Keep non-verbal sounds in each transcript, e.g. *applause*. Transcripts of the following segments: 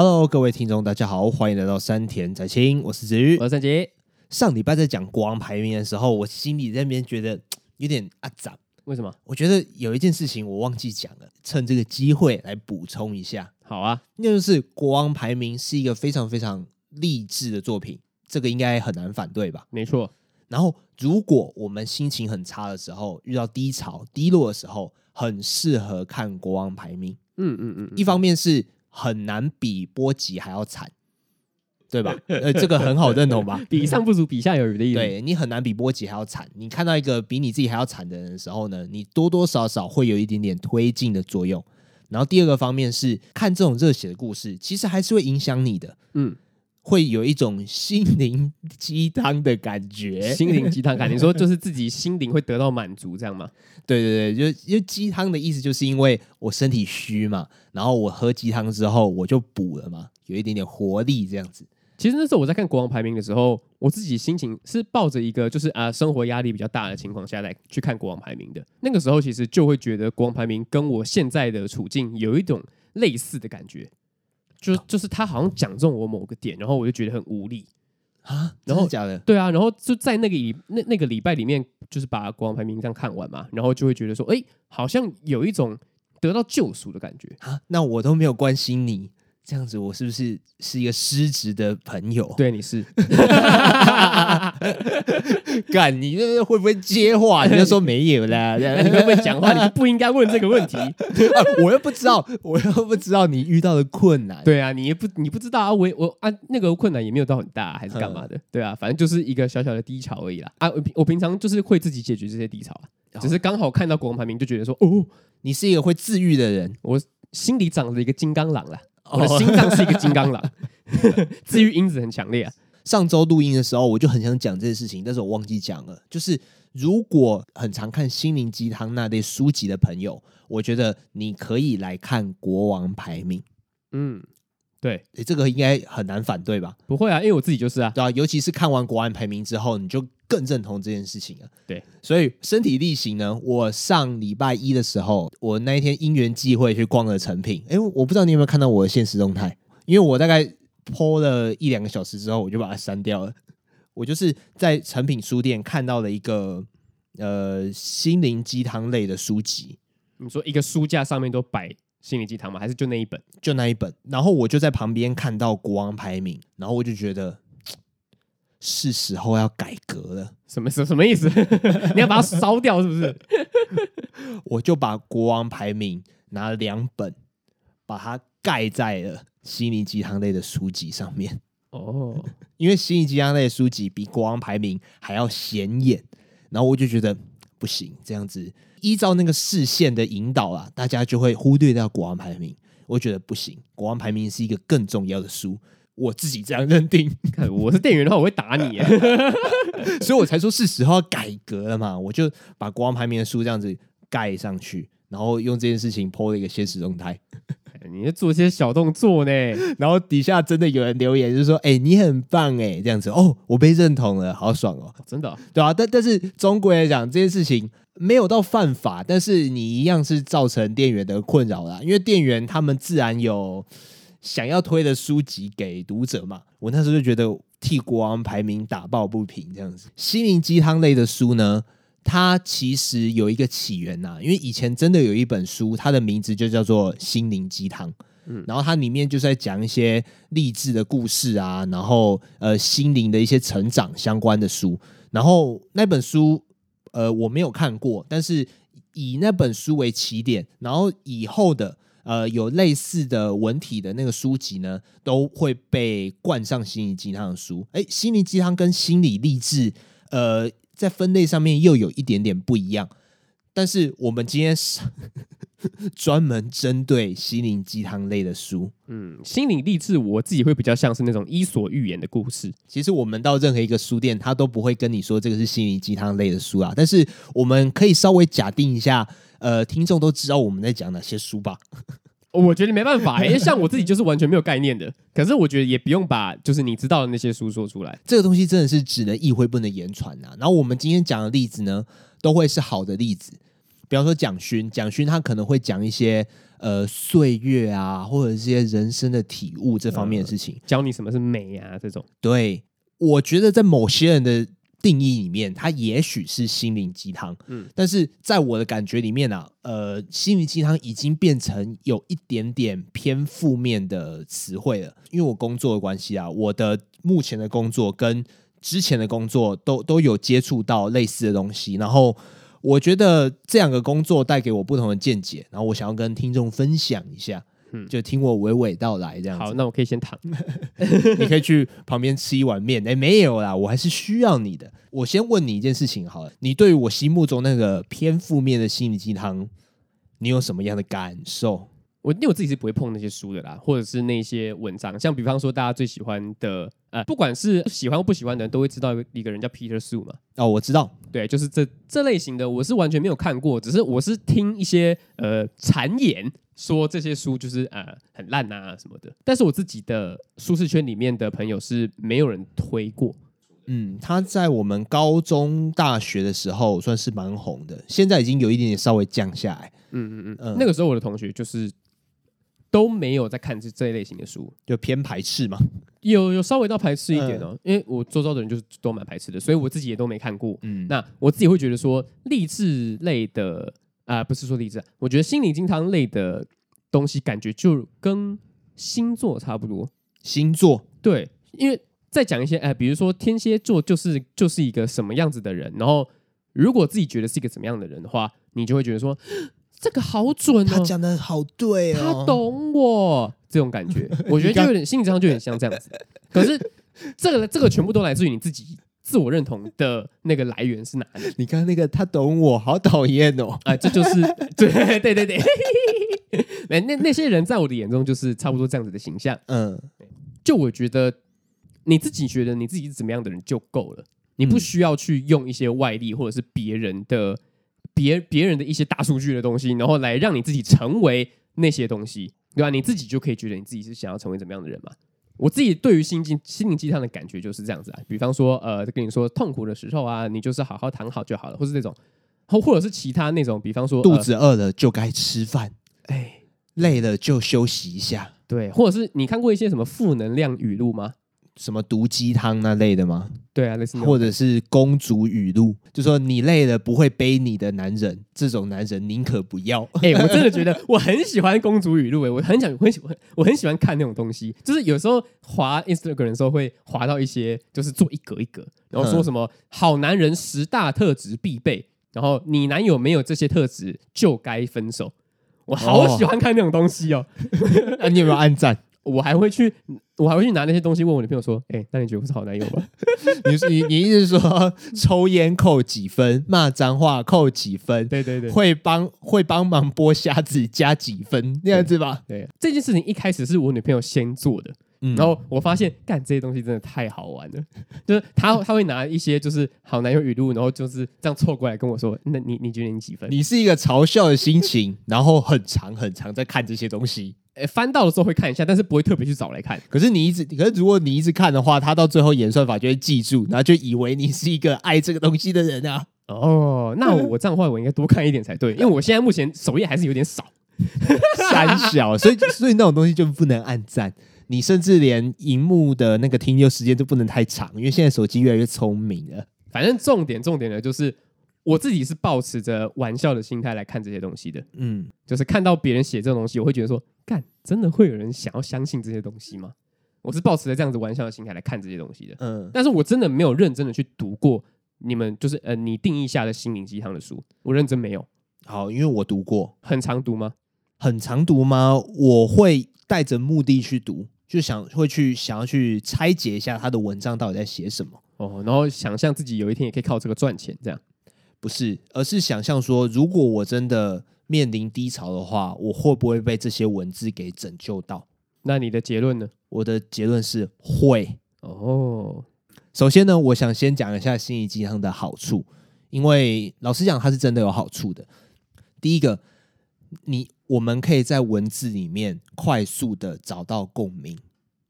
Hello，各位听众，大家好，欢迎来到山田仔清，我是子瑜，我是三杰。上礼拜在讲国王排名的时候，我心里在那边觉得 *tsk* 有点阿杂，为什么？我觉得有一件事情我忘记讲了，趁这个机会来补充一下。好啊，那就是国王排名是一个非常非常励志的作品，这个应该很难反对吧？没错。然后，如果我们心情很差的时候，遇到低潮、低落的时候，很适合看国王排名。嗯嗯嗯，一方面是很难比波及还要惨，对吧？*laughs* 呃，这个很好认同吧？*laughs* 比上不足，比下有余的意思。对，你很难比波及还要惨。你看到一个比你自己还要惨的人的时候呢，你多多少少会有一点点推进的作用。然后第二个方面是看这种热血的故事，其实还是会影响你的。嗯。会有一种心灵鸡汤的感觉，心灵鸡汤感，你说就是自己心灵会得到满足，这样吗？*laughs* 对对对，就因为鸡汤的意思，就是因为我身体虚嘛，然后我喝鸡汤之后我就补了嘛，有一点点活力这样子。其实那时候我在看国王排名的时候，我自己心情是抱着一个就是啊生活压力比较大的情况下来去看国王排名的。那个时候其实就会觉得国王排名跟我现在的处境有一种类似的感觉。就就是他好像讲中我某个点，然后我就觉得很无力啊。然后假的，对啊，然后就在那个礼那那个礼拜里面，就是把国王排名这样看完嘛，然后就会觉得说，哎，好像有一种得到救赎的感觉啊。那我都没有关心你。这样子，我是不是是一个失职的朋友？对，你是。*laughs* 干，你这会不会接话？你就说没有啦。*laughs* 你会不会讲话？你不应该问这个问题。*laughs* 我又不知道，我又不知道你遇到的困难。对啊，你也不你不知道啊。我我啊，那个困难也没有到很大，还是干嘛的？对啊，反正就是一个小小的低潮而已啦。啊，我我平常就是会自己解决这些低潮啊，只是刚好看到国王排名，就觉得说，哦，你是一个会治愈的人。我心里长着一个金刚狼啦。我的心脏是一个金刚狼，治愈因子很强烈啊。上周录音的时候，我就很想讲这件事情，但是我忘记讲了。就是如果很常看心灵鸡汤那类书籍的朋友，我觉得你可以来看《国王排名》。嗯。对，诶，这个应该很难反对吧？不会啊，因为我自己就是啊，对啊，尤其是看完国安排名之后，你就更认同这件事情了。对，所以身体力行呢，我上礼拜一的时候，我那一天因缘际会去逛了成品。哎，我不知道你有没有看到我的现实动态，因为我大概 po 了一两个小时之后，我就把它删掉了。我就是在成品书店看到了一个呃心灵鸡汤类的书籍。你说一个书架上面都摆。心灵鸡汤吗？还是就那一本？就那一本。然后我就在旁边看到国王排名，然后我就觉得是时候要改革了。什么什什么意思？*laughs* 你要把它烧掉是不是？*laughs* 我就把国王排名拿了两本，把它盖在了心灵鸡汤类的书籍上面。哦，因为心灵鸡汤类的书籍比国王排名还要显眼，然后我就觉得不行，这样子。依照那个视线的引导啊，大家就会忽略掉国王排名。我觉得不行，国王排名是一个更重要的书，我自己这样认定。*laughs* 看我是店员的话，我会打你，*laughs* 所以我才说是时候要改革了嘛。我就把国王排名的书这样子盖上去，然后用这件事情 po 了一个现实动态。你在做些小动作呢，*laughs* 然后底下真的有人留言，就是说：“哎、欸，你很棒哎，这样子哦，我被认同了，好爽哦，真的，对啊。”但但是总归来讲，这件事情没有到犯法，但是你一样是造成店员的困扰啦，因为店员他们自然有想要推的书籍给读者嘛。我那时候就觉得替国王排名打抱不平，这样子。心灵鸡汤类的书呢，它其实有一个起源呐、啊，因为以前真的有一本书，它的名字就叫做《心灵鸡汤》，嗯，然后它里面就是在讲一些励志的故事啊，然后呃心灵的一些成长相关的书，然后那本书呃我没有看过，但是以那本书为起点，然后以后的呃有类似的文体的那个书籍呢，都会被冠上心灵鸡汤的书。哎，心灵鸡汤跟心理励志，呃。在分类上面又有一点点不一样，但是我们今天是 *laughs* 专门针对心灵鸡汤类的书。嗯，心灵励志我自己会比较像是那种伊索寓言的故事。其实我们到任何一个书店，他都不会跟你说这个是心灵鸡汤类的书啊。但是我们可以稍微假定一下，呃，听众都知道我们在讲哪些书吧。我觉得没办法，因为像我自己就是完全没有概念的。可是我觉得也不用把就是你知道的那些书说出来，这个东西真的是只能意会不能言传呐。然后我们今天讲的例子呢，都会是好的例子，比方说蒋勋，蒋勋他可能会讲一些呃岁月啊，或者一些人生的体悟这方面的事情，呃、教你什么是美啊这种。对，我觉得在某些人的定义里面，它也许是心灵鸡汤，嗯，但是在我的感觉里面啊，呃，心灵鸡汤已经变成有一点点偏负面的词汇了，因为我工作的关系啊，我的目前的工作跟之前的工作都都有接触到类似的东西，然后。我觉得这两个工作带给我不同的见解，然后我想要跟听众分享一下，嗯，就听我娓娓道来这样子。好，那我可以先躺，*laughs* 你可以去旁边吃一碗面。哎，没有啦，我还是需要你的。我先问你一件事情好了，你对于我心目中那个偏负面的心灵鸡汤，你有什么样的感受？我因为我自己是不会碰那些书的啦，或者是那些文章，像比方说大家最喜欢的，呃，不管是喜欢或不喜欢的人，都会知道一个人叫 Peter Sue 嘛。哦，我知道，对，就是这这类型的，我是完全没有看过，只是我是听一些呃谗言说这些书就是啊很烂啊什么的。但是我自己的舒适圈里面的朋友是没有人推过。嗯，他在我们高中、大学的时候算是蛮红的，现在已经有一点点稍微降下来。嗯嗯嗯，嗯，那个时候我的同学就是。都没有在看这这一类型的书，就偏排斥嘛？有有稍微到排斥一点哦，嗯、因为我周遭的人就是都蛮排斥的，所以我自己也都没看过。嗯，那我自己会觉得说励志类的啊、呃，不是说励志，我觉得心灵鸡汤类的东西，感觉就跟星座差不多。星座对，因为再讲一些哎、呃，比如说天蝎座就是就是一个什么样子的人，然后如果自己觉得是一个怎么样的人的话，你就会觉得说。这个好准哦，他讲的好对哦，他懂我这种感觉，我觉得就有点 *laughs* 心理上就有点像这样子。可是这个这个全部都来自于你自己自我认同的那个来源是哪里？你看那个他懂我，好讨厌哦！啊，这就是对对对对，*laughs* 那那那些人在我的眼中就是差不多这样子的形象。嗯，就我觉得你自己觉得你自己是怎么样的人就够了，你不需要去用一些外力或者是别人的。别别人的一些大数据的东西，然后来让你自己成为那些东西，对吧？你自己就可以觉得你自己是想要成为怎么样的人嘛？我自己对于心灵心灵鸡汤的感觉就是这样子啊。比方说，呃，跟你说痛苦的时候啊，你就是好好躺好就好了，或是这种，或或者是其他那种，比方说肚子饿了就该吃饭，哎，累了就休息一下，对，或者是你看过一些什么负能量语录吗？什么毒鸡汤那类的吗？对啊，类似或者是公主语录，就说你累了不会背你的男人，这种男人宁可不要。*laughs* 哎、欸，我真的觉得我很喜欢公主语录，哎，我很想，我很喜欢，我很喜欢看那种东西。就是有时候滑 Instagram 的时候会滑到一些，就是做一格一格，然后说什么好男人十大特质必备，然后你男友没有这些特质就该分手。我好喜欢看那种东西哦。那、*laughs* 啊、你有没有按赞？我还会去，我还会去拿那些东西问我女朋友说：“哎、欸，那你觉得我是好男友吗？” *laughs* 你你你意思是说，抽烟扣几分，骂脏话扣几分？对对对，会帮会帮忙剥虾子加几分？那样子吧？对，这件事情一开始是我女朋友先做的，嗯、然后我发现干这些东西真的太好玩了，*laughs* 就是他他会拿一些就是好男友语录，然后就是这样凑过来跟我说：“那你你觉得你几分？”你是一个嘲笑的心情，然后很长很长在看这些东西。翻到的时候会看一下，但是不会特别去找来看。可是你一直，可是如果你一直看的话，他到最后演算法就会记住，然后就以为你是一个爱这个东西的人啊。哦，那我这样的话，我应该多看一点才对，*laughs* 因为我现在目前首页还是有点少，三小，所以所以那种东西就不能按赞。你甚至连荧幕的那个停留时间都不能太长，因为现在手机越来越聪明了。反正重点重点的就是。我自己是抱持着玩笑的心态来看这些东西的，嗯，就是看到别人写这种东西，我会觉得说，干，真的会有人想要相信这些东西吗？我是抱持着这样子玩笑的心态来看这些东西的，嗯，但是我真的没有认真的去读过你们就是呃你定义下的心灵鸡汤的书，我认真没有。好，因为我读过，很常读吗？很常读吗？我会带着目的去读，就想会去想要去拆解一下他的文章到底在写什么哦，然后想象自己有一天也可以靠这个赚钱，这样。不是，而是想象说，如果我真的面临低潮的话，我会不会被这些文字给拯救到？那你的结论呢？我的结论是会。哦，首先呢，我想先讲一下心灵鸡汤的好处，因为老实讲，它是真的有好处的。第一个，你我们可以在文字里面快速的找到共鸣。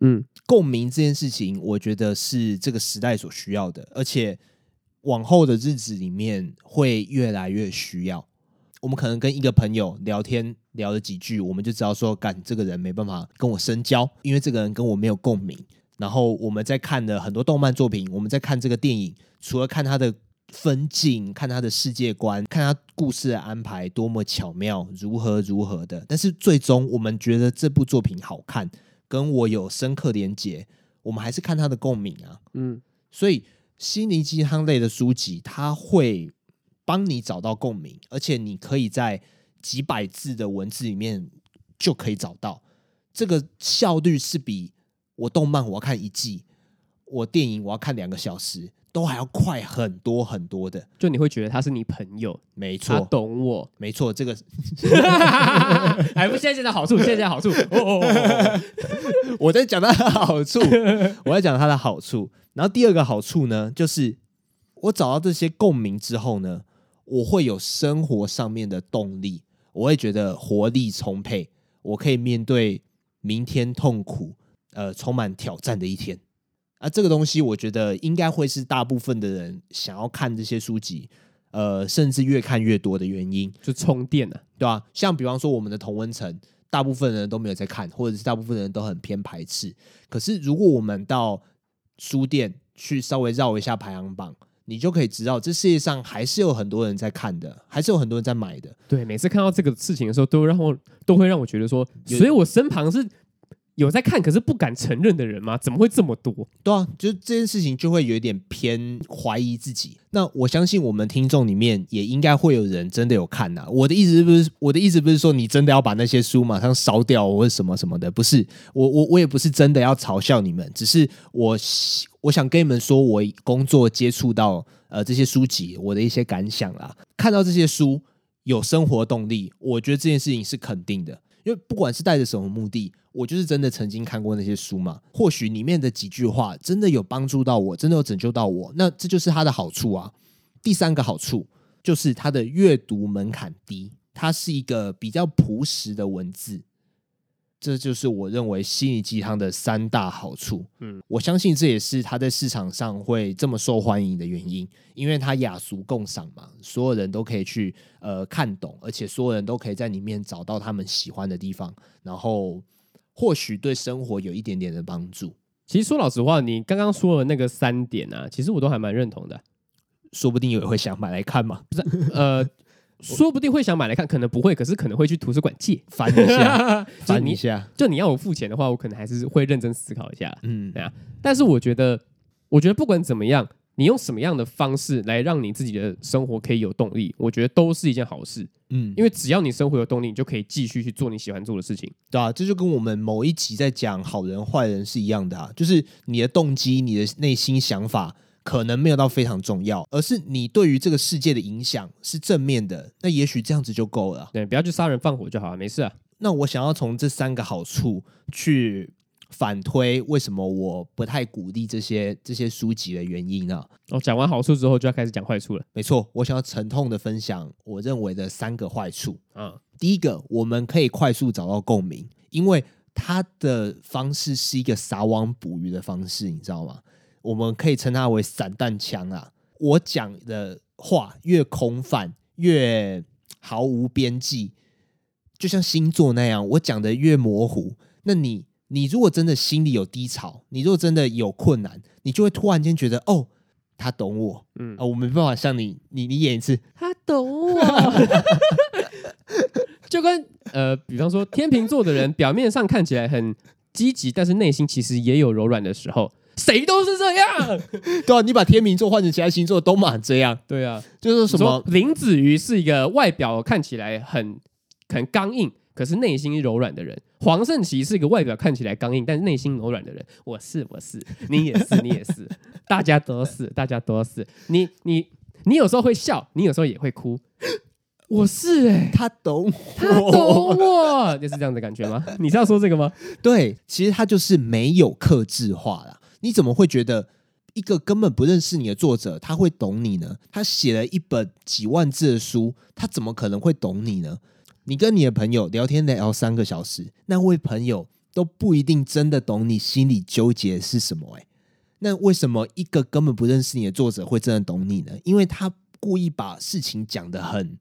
嗯，共鸣这件事情，我觉得是这个时代所需要的，而且。往后的日子里面会越来越需要，我们可能跟一个朋友聊天聊了几句，我们就知道说，干这个人没办法跟我深交，因为这个人跟我没有共鸣。然后我们在看的很多动漫作品，我们在看这个电影，除了看他的分镜，看他的世界观，看他故事的安排多么巧妙，如何如何的，但是最终我们觉得这部作品好看，跟我有深刻连结，我们还是看他的共鸣啊。嗯，所以心灵鸡汤类的书籍，它会帮你找到共鸣，而且你可以在几百字的文字里面就可以找到，这个效率是比我动漫我要看一季，我电影我要看两个小时，都还要快很多很多的。就你会觉得他是你朋友，没错，他懂我，没错。这个 *laughs* 还不现在的好处，现在的好处。哦哦哦，我在讲他的好处，我在讲他的好处。然后第二个好处呢，就是我找到这些共鸣之后呢，我会有生活上面的动力，我会觉得活力充沛，我可以面对明天痛苦。呃，充满挑战的一天啊！这个东西，我觉得应该会是大部分的人想要看这些书籍，呃，甚至越看越多的原因，就充电了，啊，对吧，啊？像比方说，我们的同温层，大部分人都没有在看，或者是大部分人都很偏排斥。可是，如果我们到书店去稍微绕一下排行榜，你就可以知道，这世界上还是有很多人在看的，还是有很多人在买的。对，每次看到这个事情的时候，都让我都会让我觉得说，所以我身旁是。有在看，可是不敢承认的人吗？怎么会这么多？对啊，就这件事情就会有一点偏怀疑自己。那我相信我们听众里面也应该会有人真的有看呐、我的意思不是，我的意思不是说你真的要把那些书马上烧掉或者什么什么的，不是。我我我也不是真的要嘲笑你们，只是我我想跟你们说，我工作接触到呃这些书籍，我的一些感想啦。看到这些书有生活动力，我觉得这件事情是肯定的。因为不管是带着什么目的，我就是真的曾经看过那些书嘛。或许里面的几句话真的有帮助到我，真的有拯救到我，那这就是它的好处啊。第三个好处就是它的阅读门槛低，它是一个比较朴实的文字。这就是我认为心灵鸡汤的三大好处。嗯，我相信这也是它在市场上会这么受欢迎的原因，因为它雅俗共赏嘛，所有人都可以去呃看懂，而且所有人都可以在里面找到他们喜欢的地方，然后或许对生活有一点点的帮助。其实说老实话，你刚刚说的那个三点啊，其实我都还蛮认同的，说不定有人会想买来看嘛，不是呃。说不定会想买来看，可能不会，可是可能会去图书馆借翻一下，翻一下。就你要我付钱的话，我可能还是会认真思考一下。嗯，对啊。但是我觉得，我觉得不管怎么样，你用什么样的方式来让你自己的生活可以有动力，我觉得都是一件好事。嗯，因为只要你生活有动力，你就可以继续去做你喜欢做的事情。对啊，这就跟我们某一集在讲好人坏人是一样的啊，就是你的动机、你的内心想法。可能没有到非常重要，而是你对于这个世界的影响是正面的，那也许这样子就够了。对，不要去杀人放火就好了，没事啊。那我想要从这三个好处去反推，为什么我不太鼓励这些这些书籍的原因呢？哦，讲完好处之后，就要开始讲坏处了。没错，我想要沉痛的分享我认为的三个坏处。嗯，第一个，我们可以快速找到共鸣，因为它的方式是一个撒网捕鱼的方式，你知道吗？我们可以称它为散弹枪啊！我讲的话越空泛，越毫无边际，就像星座那样，我讲的越模糊。那你，你如果真的心里有低潮，你如果真的有困难，你就会突然间觉得，哦，他懂我，嗯啊，我没办法像你，你，你演一次，他懂我，*laughs* 就跟呃，比方说天秤座的人，表面上看起来很积极，但是内心其实也有柔软的时候。谁都是这样，*laughs* 对啊，你把天秤座换成其他星座都蛮这样，对啊，就是什么林子瑜是一个外表看起来很很刚硬，可是内心柔软的人；黄圣琪是一个外表看起来刚硬，但是内心柔软的人。我是，我是，你也是，你也是，大家都是，大家都是。你你你有时候会笑，你有时候也会哭。我是哎、他懂，他懂我，就是这样的感觉吗？你是要说这个吗？对，其实他就是没有克制化啦。你怎么会觉得一个根本不认识你的作者他会懂你呢？他写了一本几万字的书，他怎么可能会懂你呢？你跟你的朋友聊天聊三个小时，那位朋友都不一定真的懂你心里纠结是什么诶。那为什么一个根本不认识你的作者会真的懂你呢？因为他故意把事情讲得很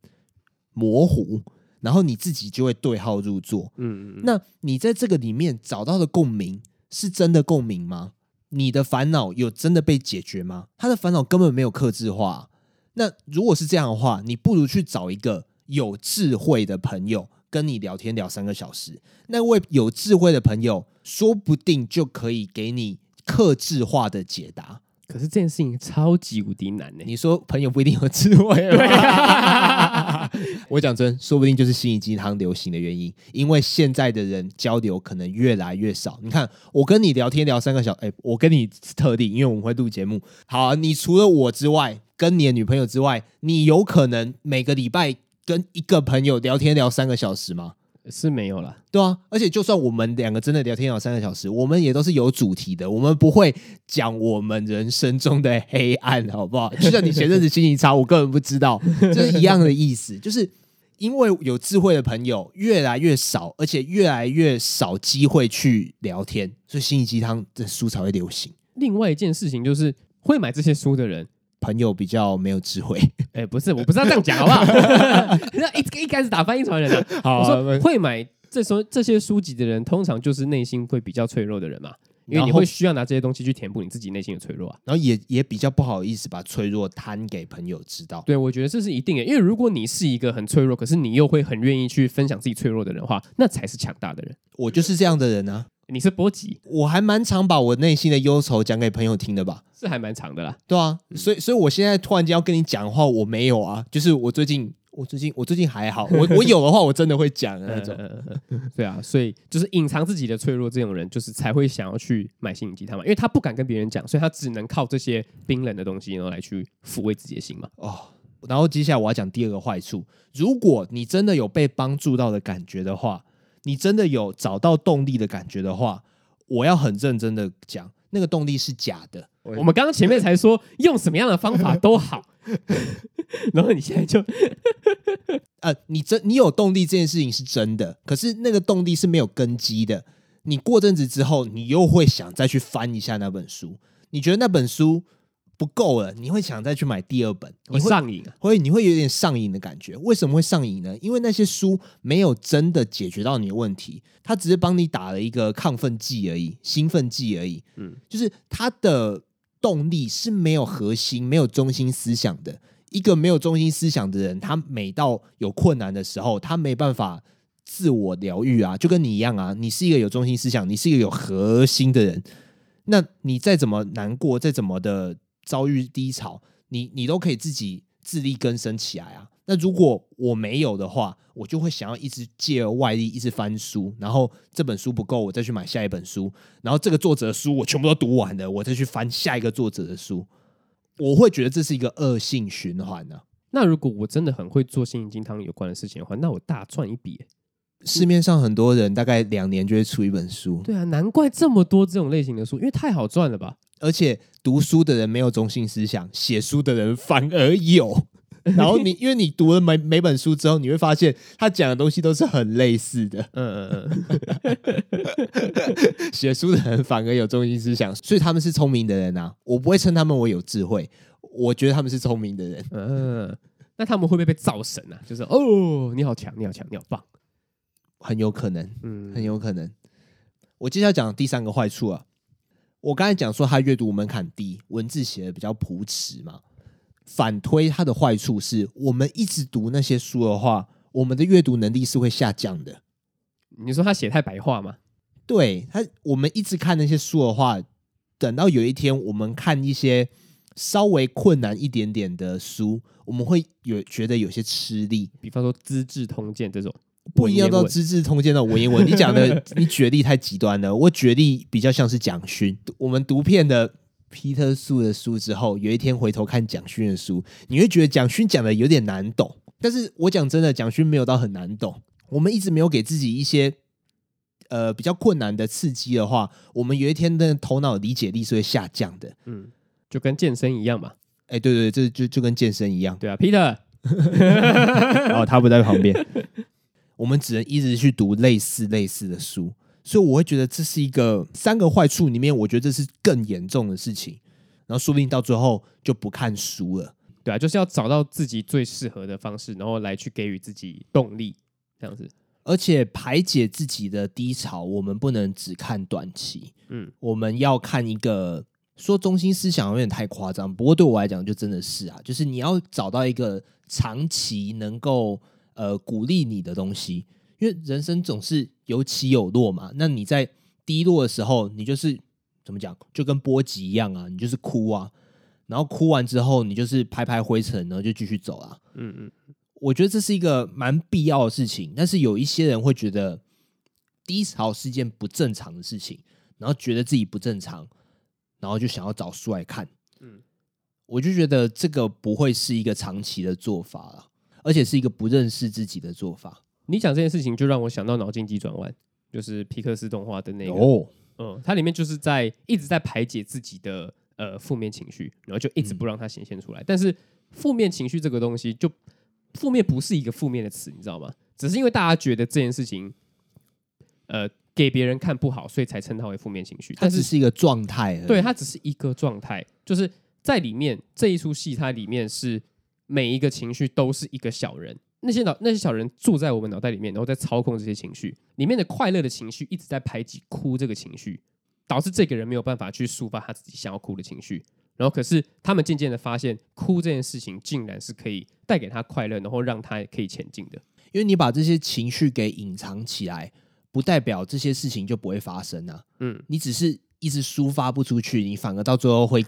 模糊，然后你自己就会对号入座。嗯嗯，那你在这个里面找到的共鸣是真的共鸣吗？你的烦恼有真的被解决吗？他的烦恼根本没有克制化。那如果是这样的话，你不如去找一个有智慧的朋友跟你聊天聊三个小时。那位有智慧的朋友，说不定就可以给你克制化的解答。可是这件事情超级无敌难呢。你说朋友不一定有智慧，对啊、*laughs* 我讲真，说不定就是心灵鸡汤流行的原因。因为现在的人交流可能越来越少。你看，我跟你聊天聊三个小时，哎，我跟你特地，因为我们会录节目。好啊，你除了我之外，跟你的女朋友之外，你有可能每个礼拜跟一个朋友聊天聊三个小时吗？是没有了，对啊，而且就算我们两个真的聊天聊三个小时，我们也都是有主题的，我们不会讲我们人生中的黑暗，好不好？就像你前阵子心情差，我根本不知道，这是一样的意思，就是因为有智慧的朋友越来越少，而且越来越少机会去聊天，所以心灵鸡汤的书才会流行。另外一件事情就是，会买这些书的人。朋友比较没有智慧，*laughs* 哎，不是，我不是要这样讲，好不好？*laughs* 那一一开始打翻译船人的，*laughs* 好啊，我说会买这书这些书籍的人，通常就是内心会比较脆弱的人嘛，因为你会需要拿这些东西去填补你自己内心的脆弱啊，然后也也比较不好意思把脆弱摊给朋友知道。对，我觉得这是一定的，因为如果你是一个很脆弱，可是你又会很愿意去分享自己脆弱的人的话，那才是强大的人。我就是这样的人啊。你是波及，我还蛮常把我内心的忧愁讲给朋友听的吧？是还蛮长的啦。对啊，所以所以我现在突然间要跟你讲的话，我没有啊。就是我最近，我最近，我最近还好。我 *laughs* 我有的话，我真的会讲的那种。*laughs* 对啊，所以就是隐藏自己的脆弱，这种人就是才会想要去买心灵鸡汤嘛，因为他不敢跟别人讲，所以他只能靠这些冰冷的东西，然后来去抚慰自己的心嘛。哦，然后接下来我要讲第二个坏处，如果你真的有被帮助到的感觉的话。你真的有找到动力的感觉的话，我要很认真的讲，那个动力是假的。我们刚刚前面才说用什么样的方法都好，*laughs* 然后你现在就，*laughs* 呃，你真你有动力这件事情是真的，可是那个动力是没有根基的。你过阵子之后，你又会想再去翻一下那本书，你觉得那本书不够了，你会想再去买第二本，你会上瘾，会你会有点上瘾的感觉。为什么会上瘾呢？因为那些书没有真的解决到你的问题，它只是帮你打了一个亢奋剂而已，兴奋剂而已。嗯，就是它的动力是没有核心、没有中心思想的。一个没有中心思想的人，他每到有困难的时候，他没办法自我疗愈啊，就跟你一样啊。你是一个有中心思想，你是一个有核心的人，那你再怎么难过，再怎么的。遭遇低潮，你你都可以自己自力更生起来啊。那如果我没有的话，我就会想要一直借外力，一直翻书，然后这本书不够，我再去买下一本书，然后这个作者的书我全部都读完了，我再去翻下一个作者的书，我会觉得这是一个恶性循环呢、啊。那如果我真的很会做心灵鸡汤有关的事情的话，那我大赚一笔。市面上很多人大概两年就会出一本书，对啊，难怪这么多这种类型的书，因为太好赚了吧。而且读书的人没有中心思想，写书的人反而有。*laughs* 然后你因为你读了每每本书之后，你会发现他讲的东西都是很类似的。嗯嗯嗯。*laughs* 写书的人反而有中心思想，所以他们是聪明的人啊。我不会称他们为有智慧，我觉得他们是聪明的人。嗯，那他们会不会被造神啊？就是哦，你好强，你好强，你好棒，很有可能，嗯，很有可能。我接下来讲第三个坏处啊。我刚才讲说他阅读门槛低，文字写的比较朴实嘛。反推他的坏处是，我们一直读那些书的话，我们的阅读能力是会下降的。你说他写太白话吗？对他，我们一直看那些书的话，等到有一天我们看一些稍微困难一点点的书，我们会有觉得有些吃力。比方说《资治通鉴》这种。不一样到《资治通鉴》的文言文，*laughs* 你讲的你举例太极端了。我举例比较像是蒋勋。*laughs* 我们读遍了皮特素的书之后，有一天回头看蒋勋的书，你会觉得蒋勋讲的有点难懂。但是我讲真的，蒋勋没有到很难懂。我们一直没有给自己一些呃比较困难的刺激的话，我们有一天的头脑理解力是会下降的。嗯，就跟健身一样嘛。哎，对对对，这就就跟健身一样。对啊，Peter，然后 *laughs* 他不在旁边。我们只能一直去读类似类似的书，所以我会觉得这是一个三个坏处里面，我觉得这是更严重的事情。然后说不定到最后就不看书了。对啊，就是要找到自己最适合的方式，然后来去给予自己动力，这样子。而且排解自己的低潮，我们不能只看短期，嗯，我们要看一个说中心思想有点太夸张，不过对我来讲就真的是啊，就是你要找到一个长期能够呃鼓励你的东西，因为人生总是有起有落嘛。那你在低落的时候，你就是怎么讲，就跟波及一样啊，你就是哭啊，然后哭完之后，你就是拍拍灰尘，然后就继续走啊，嗯嗯。我觉得这是一个蛮必要的事情，但是有一些人会觉得低潮是件不正常的事情，然后觉得自己不正常，然后就想要找书来看。嗯，我就觉得这个不会是一个长期的做法了，而且是一个不认识自己的做法。你讲这件事情，就让我想到脑筋急转弯，就是皮克斯动画的那个。哦，嗯，它里面就是在一直在排解自己的呃负面情绪，然后就一直不让它显现出来。嗯，但是负面情绪这个东西就。负面不是一个负面的词，你知道吗？只是因为大家觉得这件事情，呃，给别人看不好，所以才称它为负面情绪。它只是一个状态，对，它只是一个状态，就是在里面这一出戏，它里面是每一个情绪都是一个小人，那些脑那些小人住在我们脑袋里面，然后在操控这些情绪。里面的快乐的情绪一直在排挤哭这个情绪，导致这个人没有办法去抒发他自己想要哭的情绪。然后，可是他们渐渐的发现，哭这件事情竟然是可以带给他快乐，然后让他可以前进的。因为你把这些情绪给隐藏起来，不代表这些事情就不会发生啊。嗯，你只是一直抒发不出去，你反而到最后会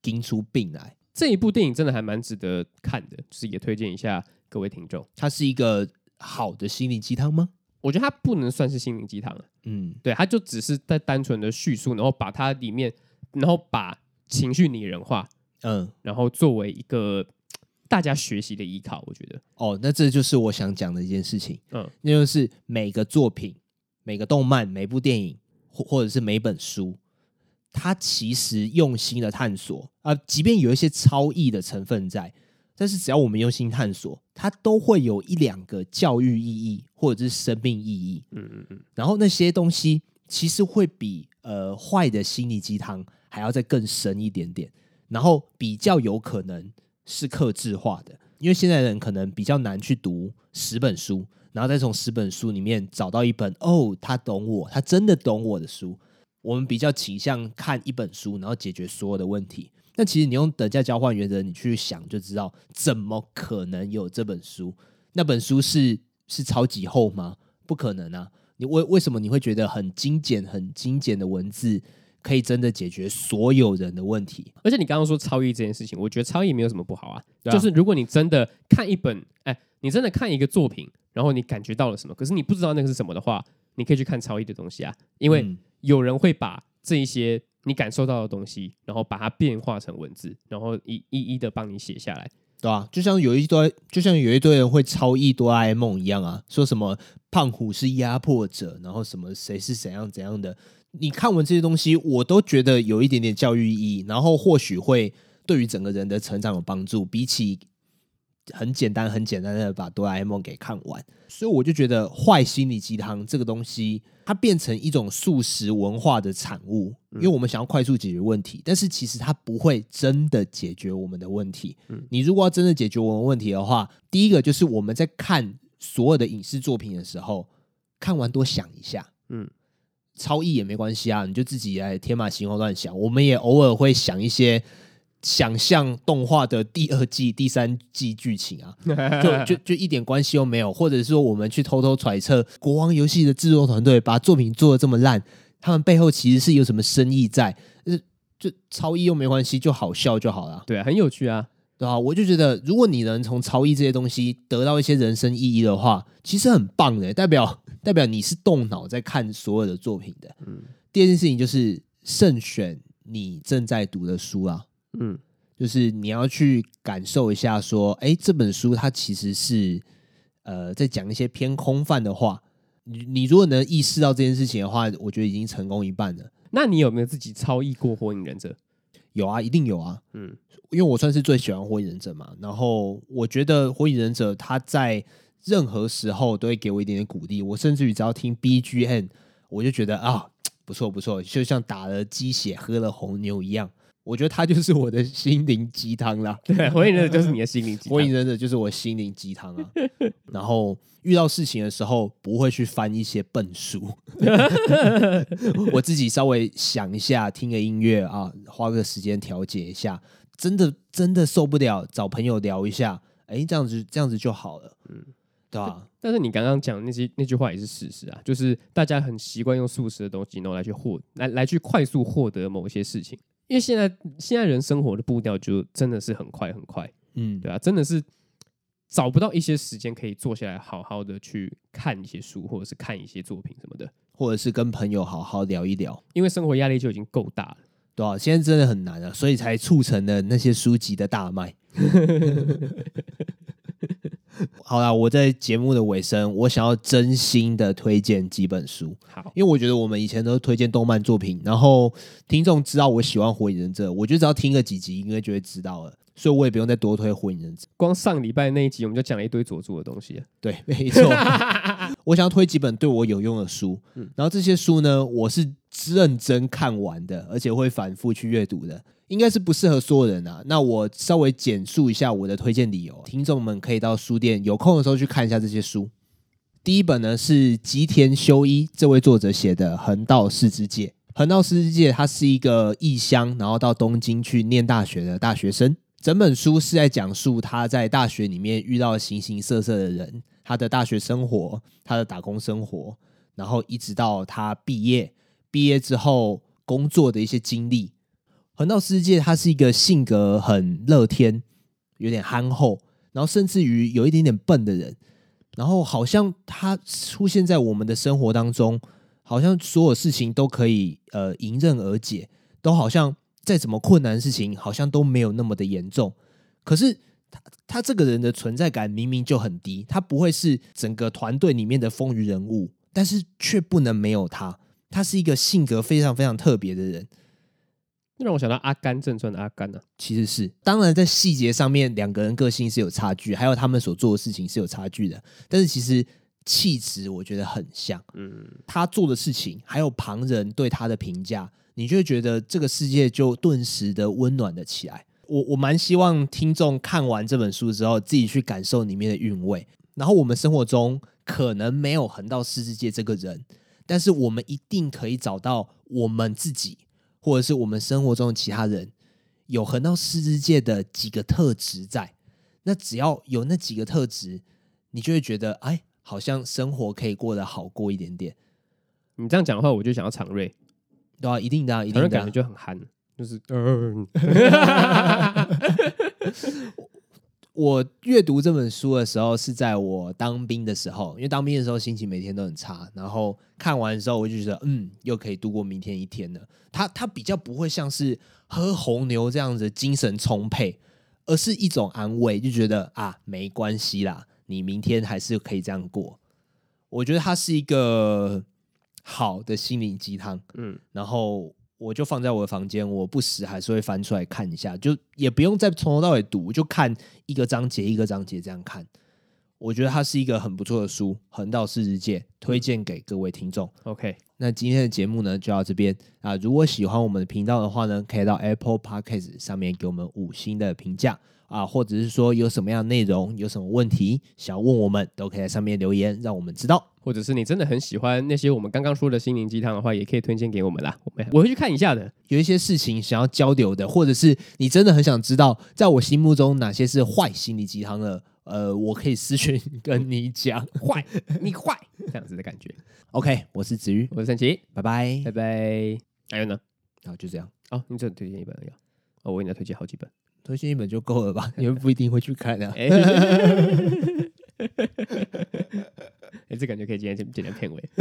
惊出病来。这一部电影真的还蛮值得看的，就是也推荐一下各位听众。它是一个好的心灵鸡汤吗？我觉得它不能算是心灵鸡汤了。嗯，对，它就只是在单纯的叙述，然后把它里面，然后把。情绪拟人化，嗯，然后作为一个大家学习的依靠，我觉得哦，那这就是我想讲的一件事情，嗯，那就是每个作品、每个动漫、每部电影或或者是每本书，它其实用心的探索啊，即便有一些超意的成分在，但是只要我们用心探索，它都会有一两个教育意义或者是生命意义，嗯嗯嗯，然后那些东西其实会比呃坏的心灵鸡汤。还要再更深一点点，然后比较有可能是克制化的，因为现在人可能比较难去读十本书，然后再从十本书里面找到一本哦，他懂我，他真的懂我的书。我们比较倾向看一本书，然后解决所有的问题。那其实你用等价交换原则，你去想就知道，怎么可能有这本书？那本书是是超级厚吗？不可能啊！你为为什么你会觉得很精简、很精简的文字？可以真的解决所有人的问题，而且你刚刚说超译这件事情，我觉得超译没有什么不好啊。啊就是如果你真的看一本，哎，你真的看一个作品，然后你感觉到了什么，可是你不知道那个是什么的话，你可以去看超译的东西啊。因为有人会把这一些你感受到的东西，然后把它变化成文字，然后一一一的帮你写下来，对啊，就像有一堆，就像有一堆人会超译哆啦 A 梦一样啊，说什么胖虎是压迫者，然后什么谁是怎样怎样的。你看完这些东西，我都觉得有一点点教育意义，然后或许会对于整个人的成长有帮助。比起很简单、很简单的把哆啦 A 梦给看完，所以我就觉得坏心理鸡汤这个东西，它变成一种素食文化的产物，因为我们想要快速解决问题，但是其实它不会真的解决我们的问题。你如果要真的解决我们问题的话，第一个就是我们在看所有的影视作品的时候，看完多想一下，嗯。超意也没关系啊，你就自己来天马行空乱想。我们也偶尔会想一些想象动画的第二季、第三季剧情啊，*laughs* 就就就一点关系都没有。或者说，我们去偷偷揣测国王游戏的制作团队把作品做的这么烂，他们背后其实是有什么深意在？就超一又没关系，就好笑就好了。对啊，很有趣啊。对啊，我就觉得，如果你能从超一这些东西得到一些人生意义的话，其实很棒的，代表代表你是动脑在看所有的作品的。嗯，第二件事情就是慎选你正在读的书啊。嗯，就是你要去感受一下，说，哎，这本书它其实是呃在讲一些偏空泛的话。你你如果能意识到这件事情的话，我觉得已经成功一半了。那你有没有自己超译过《火影忍者》？有啊，一定有啊。嗯。因为我算是最喜欢火影忍者嘛，然后我觉得火影忍者它在任何时候都会给我一点点鼓励，我甚至于只要听 BGM，我就觉得啊，不错不错，就像打了鸡血喝了红牛一样。我觉得他就是我的心灵鸡汤啦。对，火影忍者就是你的心灵鸡汤。火影忍者就是我心灵鸡汤啊。然后遇到事情的时候，不会去翻一些笨书，*laughs* 我自己稍微想一下，听个音乐啊，花个时间调节一下。真的真的受不了，找朋友聊一下，哎，这样子这样子就好了，嗯，对吧？但是你刚刚讲那些那句话也是事实啊，就是大家很习惯用素食的东西，然后来去获来来去快速获得某一些事情。因为现在现在人生活的步调就真的是很快很快，嗯，对啊，真的是找不到一些时间可以坐下来好好的去看一些书，或者是看一些作品什么的，或者是跟朋友好好聊一聊，因为生活压力就已经够大了，对啊，现在真的很难啊，所以才促成了那些书籍的大卖。*laughs* *laughs* 好啦，我在节目的尾声，我想要真心的推荐几本书。好，因为我觉得我们以前都是推荐动漫作品，然后听众知道我喜欢《火影忍者》，我就只要听个几集，应该就会知道了。所以我也不用再多推《火影忍者》。光上礼拜那一集，我们就讲了一堆佐助的东西。对，没错。*laughs* 我想要推几本对我有用的书，嗯然后这些书呢，我是认真看完的，而且会反复去阅读的。应该是不适合所有人啊。那我稍微简述一下我的推荐理由，听众们可以到书店有空的时候去看一下这些书。第一本呢是吉田修一这位作者写的《横道世之介》。横道世之介他是一个异乡，然后到东京去念大学的大学生。整本书是在讲述他在大学里面遇到形形色色的人，他的大学生活，他的打工生活，然后一直到他毕业，毕业之后工作的一些经历。横道世界，他是一个性格很乐天、有点憨厚，然后甚至于有一点点笨的人。然后好像他出现在我们的生活当中，好像所有事情都可以呃迎刃而解，都好像再怎么困难的事情，好像都没有那么的严重。可是他他这个人的存在感明明就很低，他不会是整个团队里面的风云人物，但是却不能没有他。他是一个性格非常非常特别的人。那让我想到阿甘正传的阿甘呢、啊，其实是当然在细节上面两个人个性是有差距，还有他们所做的事情是有差距的，但是其实气质我觉得很像。嗯，他做的事情还有旁人对他的评价，你就会觉得这个世界就顿时的温暖了起来。我我蛮希望听众看完这本书之后，自己去感受里面的韵味。然后我们生活中可能没有横道世之介这个人，但是我们一定可以找到我们自己。或者是我们生活中的其他人有横到世之介的几个特质在，那只要有那几个特质，你就会觉得哎，好像生活可以过得好过一点点。你这样讲的话，我就想要常瑞，对啊，一定的、啊，一定的、啊，感觉就很憨，就是。*laughs* *laughs* *laughs* 我阅读这本书的时候是在我当兵的时候，因为当兵的时候心情每天都很差，然后看完的时候我就觉得，嗯，又可以度过明天一天了。它它比较不会像是喝红牛这样子精神充沛，而是一种安慰，就觉得啊，没关系啦，你明天还是可以这样过。我觉得它是一个好的心灵鸡汤，嗯，然后。我就放在我的房间，我不时还是会翻出来看一下，就也不用再从头到尾读，就看一个章节一个章节这样看。我觉得它是一个很不错的书，《横道世之介》，推荐给各位听众。OK，那今天的节目呢就到这边啊。如果喜欢我们的频道的话呢，可以到 Apple Podcast 上面给我们五星的评价啊，或者是说有什么样的内容、有什么问题想要问我们，都可以在上面留言，让我们知道。或者是你真的很喜欢那些我们刚刚说的心灵鸡汤的话，也可以推荐给我们啦。我们我会去看一下的。有一些事情想要交流的，或者是你真的很想知道，在我心目中哪些是坏心灵鸡汤的，呃，我可以私讯 *laughs* 跟你讲，坏你坏 *laughs* 这样子的感觉。OK，我是子瑜，我是陈奇，拜拜拜拜。还有呢？好，就这样。哦，你只推荐一本要？哦，我给你推荐好几本，推荐一本就够了吧？你们不一定会去看的、啊。*laughs* 哎，这感觉可以今天剪剪片尾。*laughs*